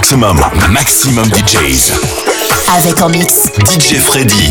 Maximum, maximum DJs. Avec en mix DJ Freddy.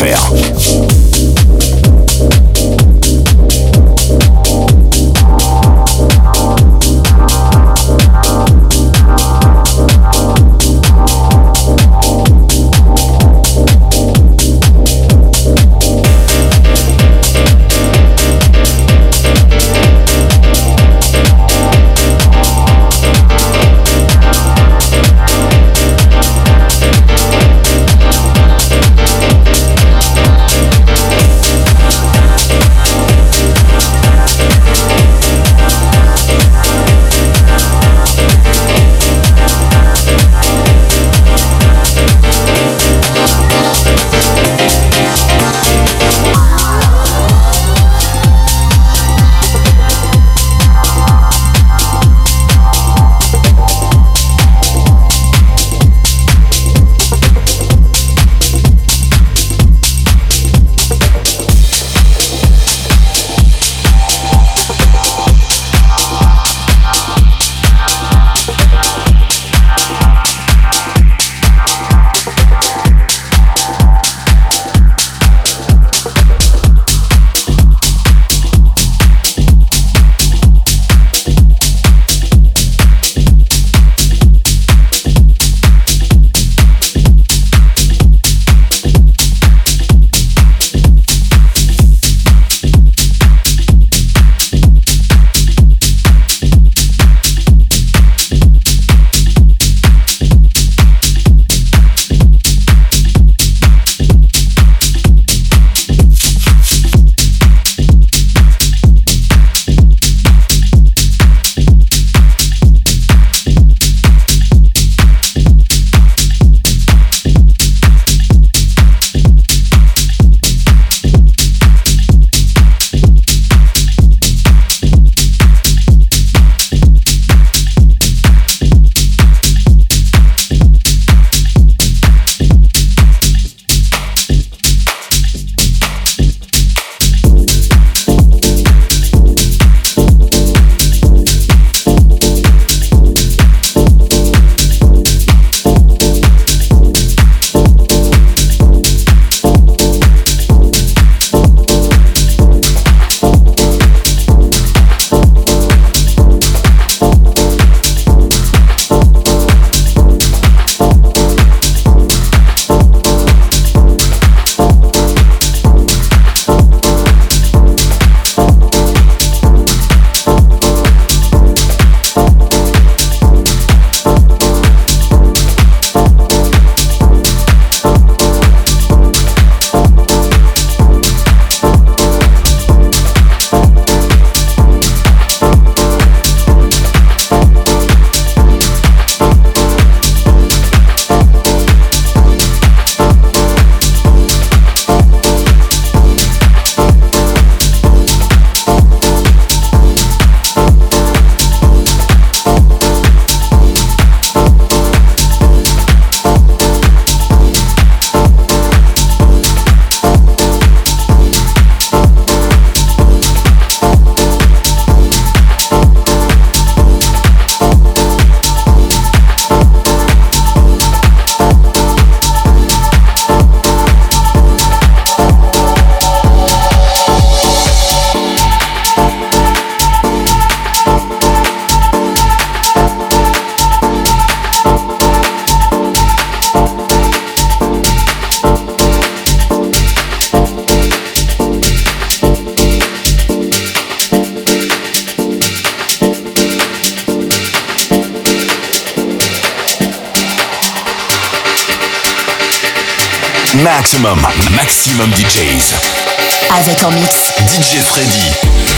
maximum.fr. maximum DJs. Avec en mix DJ Freddy.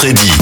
Freddy.